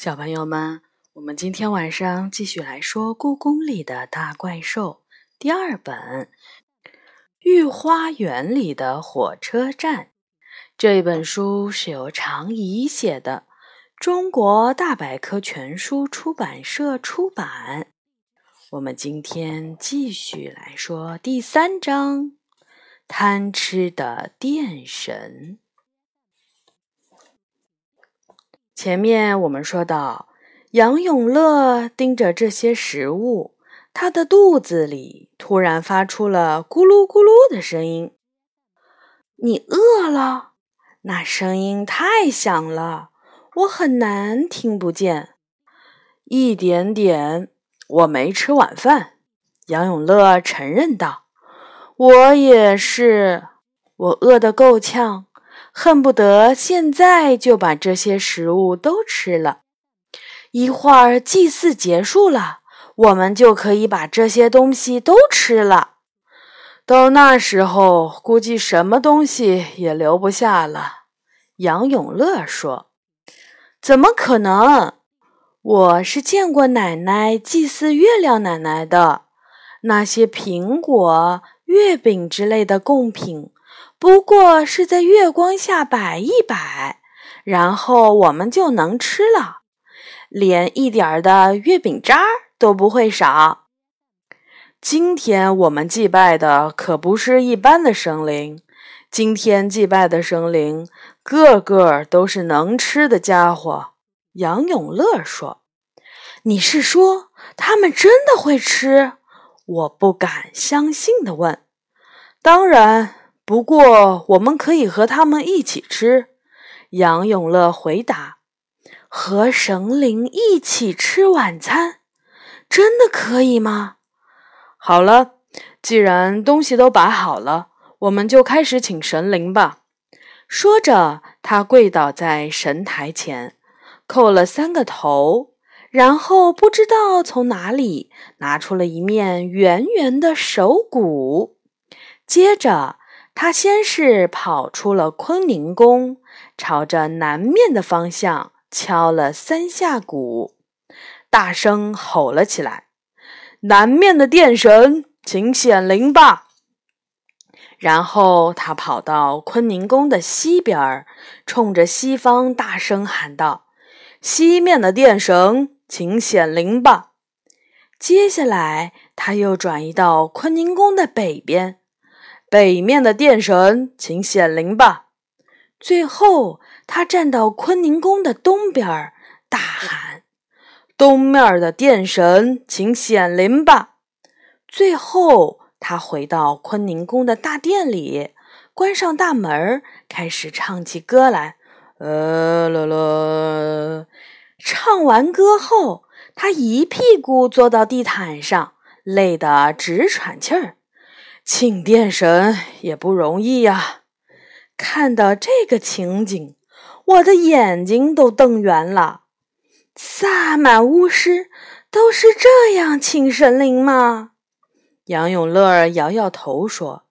小朋友们，我们今天晚上继续来说《故宫里的大怪兽》第二本《御花园里的火车站》。这一本书是由常怡写的，中国大百科全书出版社出版。我们今天继续来说第三章：贪吃的电神。前面我们说到，杨永乐盯着这些食物，他的肚子里突然发出了咕噜咕噜的声音。你饿了？那声音太响了，我很难听不见。一点点，我没吃晚饭。杨永乐承认道：“我也是，我饿得够呛。”恨不得现在就把这些食物都吃了。一会儿祭祀结束了，我们就可以把这些东西都吃了。到那时候，估计什么东西也留不下了。杨永乐说：“怎么可能？我是见过奶奶祭祀月亮奶奶的，那些苹果、月饼之类的贡品。”不过是在月光下摆一摆，然后我们就能吃了，连一点儿的月饼渣都不会少。今天我们祭拜的可不是一般的生灵，今天祭拜的生灵个个都是能吃的家伙。杨永乐说：“你是说他们真的会吃？”我不敢相信的问：“当然。”不过，我们可以和他们一起吃。”杨永乐回答，“和神灵一起吃晚餐，真的可以吗？”好了，既然东西都摆好了，我们就开始请神灵吧。说着，他跪倒在神台前，叩了三个头，然后不知道从哪里拿出了一面圆圆的手鼓，接着。他先是跑出了坤宁宫，朝着南面的方向敲了三下鼓，大声吼了起来：“南面的电神，请显灵吧！”然后他跑到坤宁宫的西边，冲着西方大声喊道：“西面的电神，请显灵吧！”接下来他又转移到坤宁宫的北边。北面的殿神，请显灵吧！最后，他站到坤宁宫的东边，大喊：“东面的殿神，请显灵吧！”最后，他回到坤宁宫的大殿里，关上大门，开始唱起歌来。呃啦啦！唱完歌后，他一屁股坐到地毯上，累得直喘气儿。请电神也不容易呀！看到这个情景，我的眼睛都瞪圆了。萨满巫师都是这样请神灵吗？杨永乐摇摇头说：“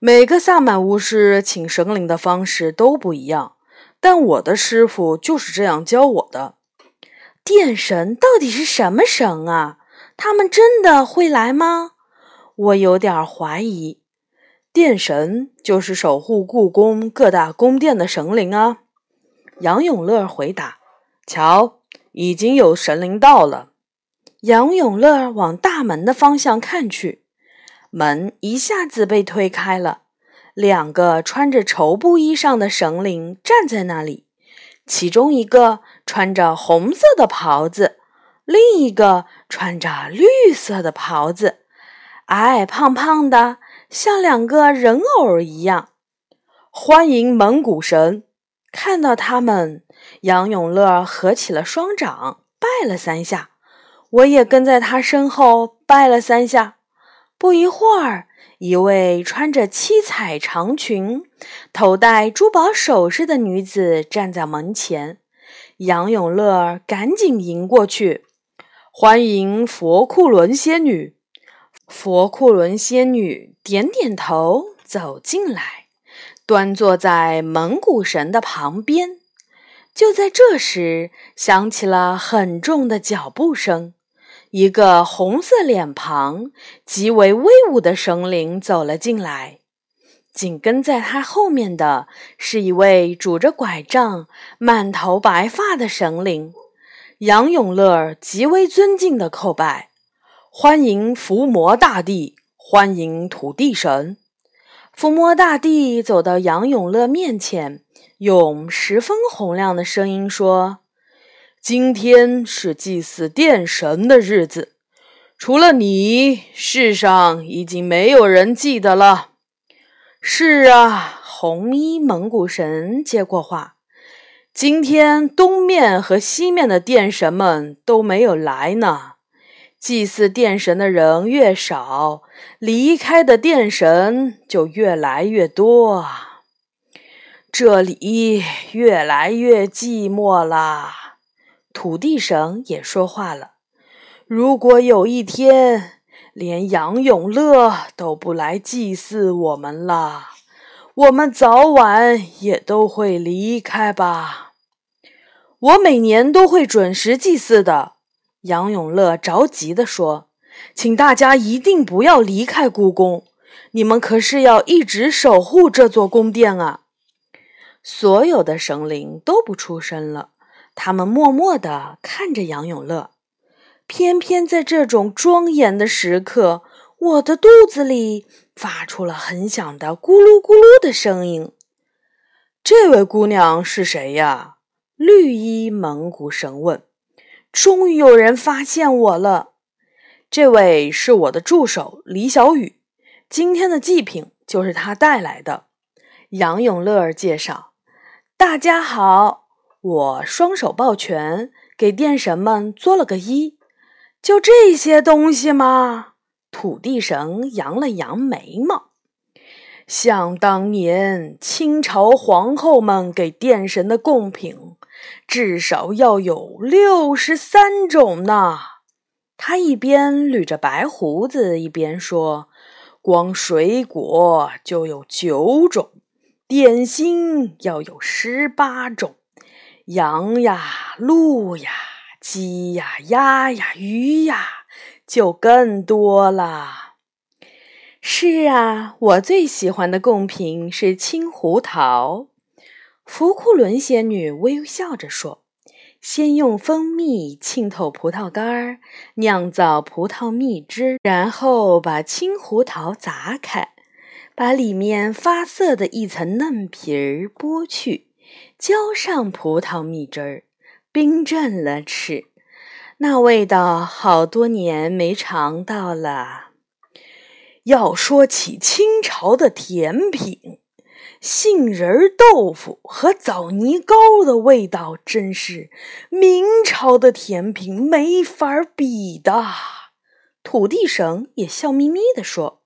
每个萨满巫师请神灵的方式都不一样，但我的师傅就是这样教我的。电神到底是什么神啊？他们真的会来吗？”我有点怀疑，殿神就是守护故宫各大宫殿的神灵啊。杨永乐回答：“瞧，已经有神灵到了。”杨永乐往大门的方向看去，门一下子被推开了，两个穿着绸布衣裳的神灵站在那里，其中一个穿着红色的袍子，另一个穿着绿色的袍子。矮矮胖胖的，像两个人偶一样。欢迎蒙古神！看到他们，杨永乐合起了双掌，拜了三下。我也跟在他身后拜了三下。不一会儿，一位穿着七彩长裙、头戴珠宝首饰的女子站在门前。杨永乐赶紧迎过去，欢迎佛库伦仙女。佛库伦仙女点点头，走进来，端坐在蒙古神的旁边。就在这时，响起了很重的脚步声。一个红色脸庞、极为威武的神灵走了进来。紧跟在他后面的是一位拄着拐杖、满头白发的神灵。杨永乐极为尊敬的叩拜：“欢迎伏魔大帝，欢迎土地神。”伏魔大帝走到杨永乐面前，用十分洪亮的声音说。今天是祭祀电神的日子，除了你，世上已经没有人记得了。是啊，红衣蒙古神接过话。今天东面和西面的电神们都没有来呢。祭祀电神的人越少，离开的电神就越来越多啊。这里越来越寂寞了。土地神也说话了：“如果有一天连杨永乐都不来祭祀我们了，我们早晚也都会离开吧。我每年都会准时祭祀的。”杨永乐着急地说：“请大家一定不要离开故宫，你们可是要一直守护这座宫殿啊！”所有的神灵都不出声了。他们默默地看着杨永乐，偏偏在这种庄严的时刻，我的肚子里发出了很响的咕噜咕噜的声音。这位姑娘是谁呀？绿衣蒙古神问。终于有人发现我了。这位是我的助手李小雨，今天的祭品就是他带来的。杨永乐介绍：“大家好。”我双手抱拳，给电神们作了个揖。就这些东西吗？土地神扬了扬眉毛。想当年清朝皇后们给电神的贡品，至少要有六十三种呢。他一边捋着白胡子，一边说：“光水果就有九种，点心要有十八种。”羊呀，鹿呀，鸡呀，鸭呀，鱼呀，就更多了。是啊，我最喜欢的贡品是青胡桃。福库伦仙女微笑着说：“先用蜂蜜浸透葡萄干儿，酿造葡萄蜜汁，然后把青胡桃砸开，把里面发涩的一层嫩皮儿剥去。”浇上葡萄蜜汁儿，冰镇了吃，那味道好多年没尝到了。要说起清朝的甜品，杏仁豆腐和枣泥糕的味道，真是明朝的甜品没法比的。土地神也笑眯眯地说：“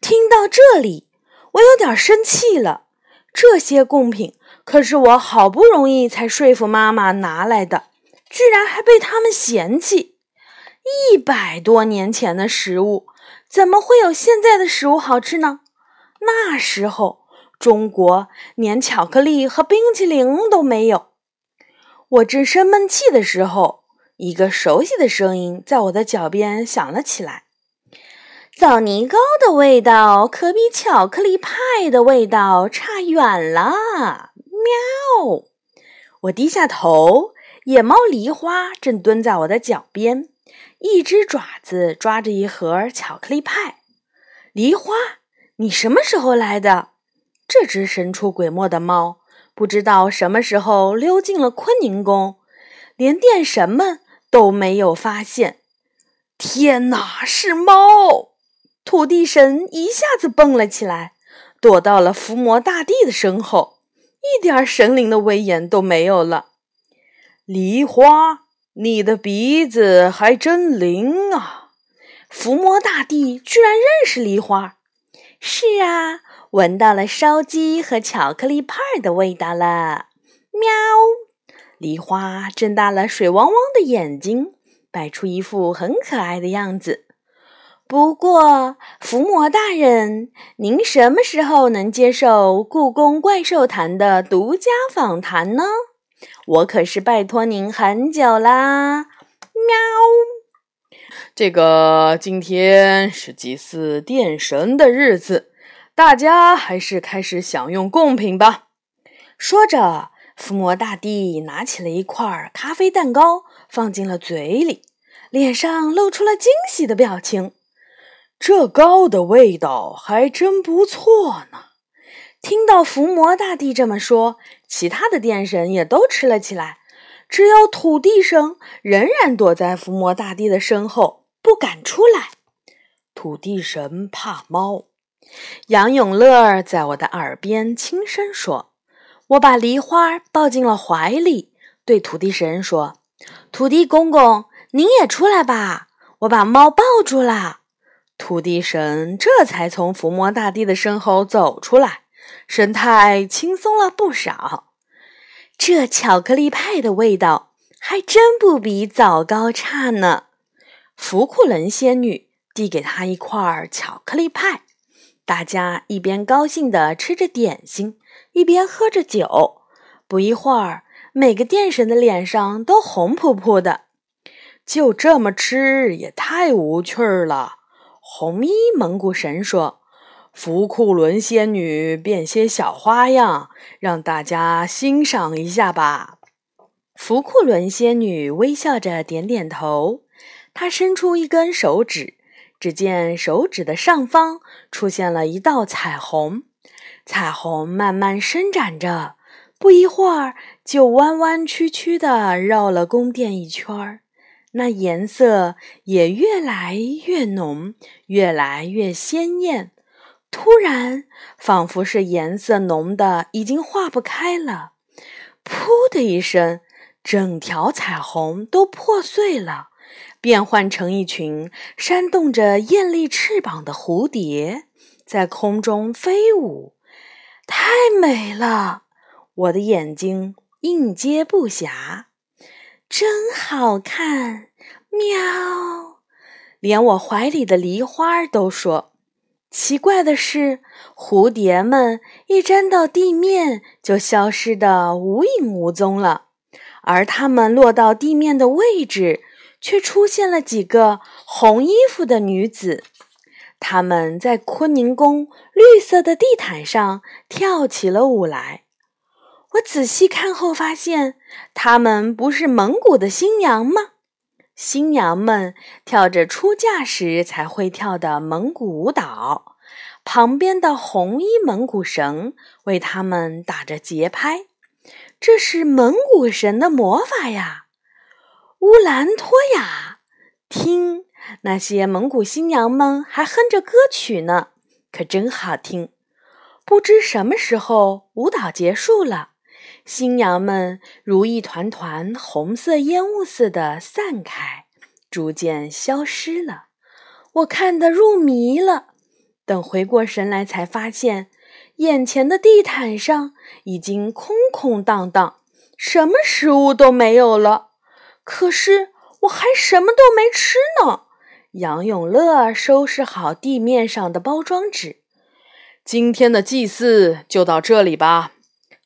听到这里，我有点生气了，这些贡品。”可是我好不容易才说服妈妈拿来的，居然还被他们嫌弃。一百多年前的食物，怎么会有现在的食物好吃呢？那时候中国连巧克力和冰淇淋都没有。我正生闷气的时候，一个熟悉的声音在我的脚边响了起来：“枣泥糕的味道可比巧克力派的味道差远了。”喵！我低下头，野猫梨花正蹲在我的脚边，一只爪子抓着一盒巧克力派。梨花，你什么时候来的？这只神出鬼没的猫，不知道什么时候溜进了坤宁宫，连电神们都没有发现。天哪，是猫！土地神一下子蹦了起来，躲到了伏魔大帝的身后。一点神灵的威严都没有了。梨花，你的鼻子还真灵啊！伏魔大帝居然认识梨花。是啊，闻到了烧鸡和巧克力派的味道了。喵！梨花睁大了水汪汪的眼睛，摆出一副很可爱的样子。不过，伏魔大人，您什么时候能接受故宫怪兽谈的独家访谈呢？我可是拜托您很久啦！喵。这个今天是祭祀电神的日子，大家还是开始享用贡品吧。说着，伏魔大帝拿起了一块咖啡蛋糕，放进了嘴里，脸上露出了惊喜的表情。这糕的味道还真不错呢。听到伏魔大帝这么说，其他的电神也都吃了起来，只有土地神仍然躲在伏魔大帝的身后，不敢出来。土地神怕猫。杨永乐在我的耳边轻声说：“我把梨花抱进了怀里，对土地神说：‘土地公公，您也出来吧，我把猫抱住了。’土地神这才从伏魔大帝的身后走出来。”神态轻松了不少，这巧克力派的味道还真不比枣糕差呢。福库伦仙女递给他一块巧克力派，大家一边高兴地吃着点心，一边喝着酒。不一会儿，每个殿神的脸上都红扑扑的。就这么吃也太无趣了，红衣蒙古神说。福库伦仙女变些小花样，让大家欣赏一下吧。福库伦仙女微笑着点点头，她伸出一根手指，只见手指的上方出现了一道彩虹，彩虹慢慢伸展着，不一会儿就弯弯曲曲地绕了宫殿一圈儿，那颜色也越来越浓，越来越鲜艳。突然，仿佛是颜色浓的已经化不开了，噗的一声，整条彩虹都破碎了，变换成一群扇动着艳丽翅膀的蝴蝶，在空中飞舞，太美了！我的眼睛应接不暇，真好看，喵！连我怀里的梨花都说。奇怪的是，蝴蝶们一沾到地面就消失得无影无踪了，而它们落到地面的位置，却出现了几个红衣服的女子。她们在坤宁宫绿色的地毯上跳起了舞来。我仔细看后发现，她们不是蒙古的新娘吗？新娘们跳着出嫁时才会跳的蒙古舞蹈，旁边的红衣蒙古神为他们打着节拍。这是蒙古神的魔法呀！乌兰托娅，听那些蒙古新娘们还哼着歌曲呢，可真好听。不知什么时候舞蹈结束了。新娘们如一团团红色烟雾似的散开，逐渐消失了。我看得入迷了。等回过神来，才发现眼前的地毯上已经空空荡荡，什么食物都没有了。可是我还什么都没吃呢。杨永乐收拾好地面上的包装纸，今天的祭祀就到这里吧。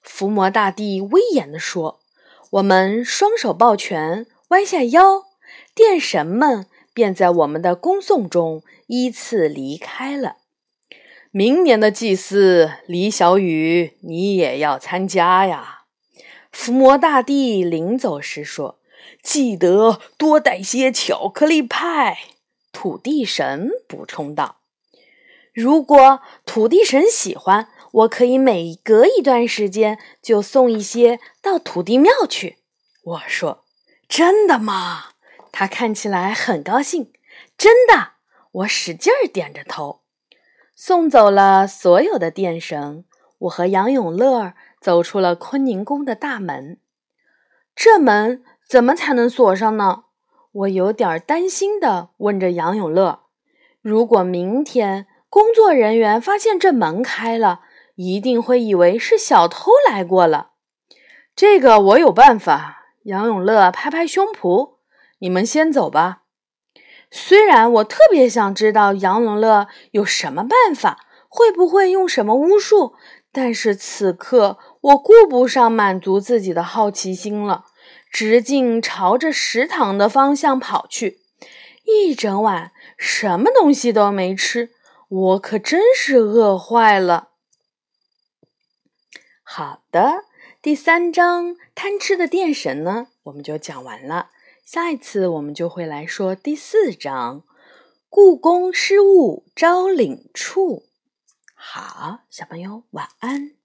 伏魔大帝威严地说：“我们双手抱拳，弯下腰，殿神们便在我们的恭送中依次离开了。明年的祭祀，李小雨，你也要参加呀。”伏魔大帝临走时说：“记得多带些巧克力派。”土地神补充道：“如果土地神喜欢。”我可以每隔一段时间就送一些到土地庙去。我说：“真的吗？”他看起来很高兴。真的，我使劲儿点着头。送走了所有的电神，我和杨永乐走出了坤宁宫的大门。这门怎么才能锁上呢？我有点担心地问着杨永乐：“如果明天工作人员发现这门开了？”一定会以为是小偷来过了。这个我有办法。杨永乐拍拍胸脯：“你们先走吧。”虽然我特别想知道杨永乐有什么办法，会不会用什么巫术，但是此刻我顾不上满足自己的好奇心了，直径朝着食堂的方向跑去。一整晚什么东西都没吃，我可真是饿坏了。好的，第三章贪吃的电神呢，我们就讲完了。下一次我们就会来说第四章故宫失物招领处。好，小朋友晚安。